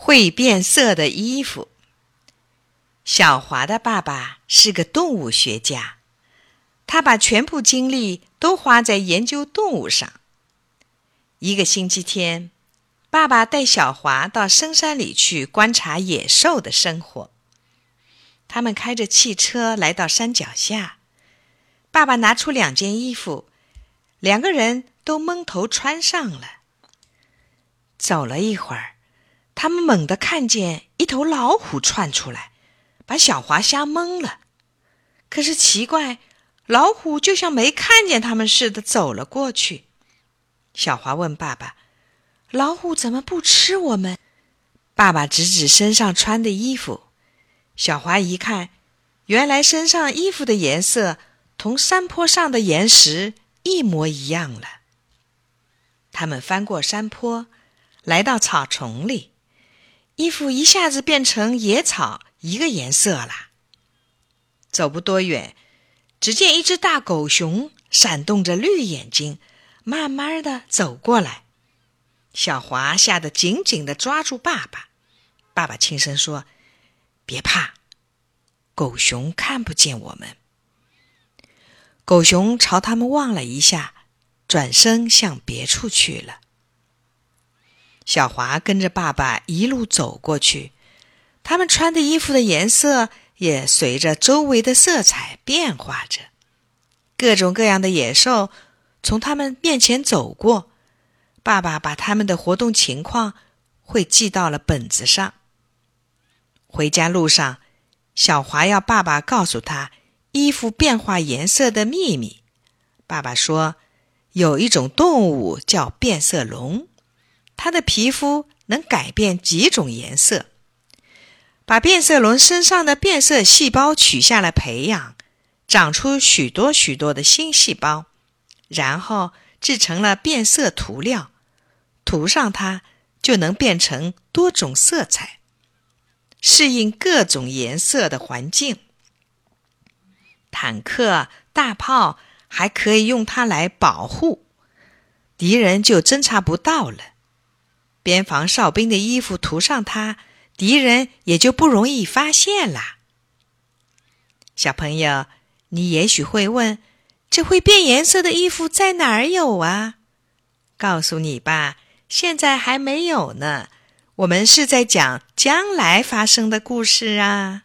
会变色的衣服。小华的爸爸是个动物学家，他把全部精力都花在研究动物上。一个星期天，爸爸带小华到深山里去观察野兽的生活。他们开着汽车来到山脚下，爸爸拿出两件衣服，两个人都蒙头穿上了。走了一会儿。他们猛地看见一头老虎窜出来，把小华吓懵了。可是奇怪，老虎就像没看见他们似的走了过去。小华问爸爸：“老虎怎么不吃我们？”爸爸指指身上穿的衣服。小华一看，原来身上衣服的颜色同山坡上的岩石一模一样了。他们翻过山坡，来到草丛里。衣服一下子变成野草一个颜色了。走不多远，只见一只大狗熊闪动着绿眼睛，慢慢的走过来。小华吓得紧紧的抓住爸爸。爸爸轻声说：“别怕，狗熊看不见我们。”狗熊朝他们望了一下，转身向别处去了。小华跟着爸爸一路走过去，他们穿的衣服的颜色也随着周围的色彩变化着。各种各样的野兽从他们面前走过，爸爸把他们的活动情况会记到了本子上。回家路上，小华要爸爸告诉他衣服变化颜色的秘密。爸爸说，有一种动物叫变色龙。它的皮肤能改变几种颜色。把变色龙身上的变色细胞取下来培养，长出许多许多的新细胞，然后制成了变色涂料，涂上它就能变成多种色彩，适应各种颜色的环境。坦克、大炮还可以用它来保护，敌人就侦察不到了。边防哨兵的衣服涂上它，敌人也就不容易发现了。小朋友，你也许会问：这会变颜色的衣服在哪儿有啊？告诉你吧，现在还没有呢。我们是在讲将来发生的故事啊。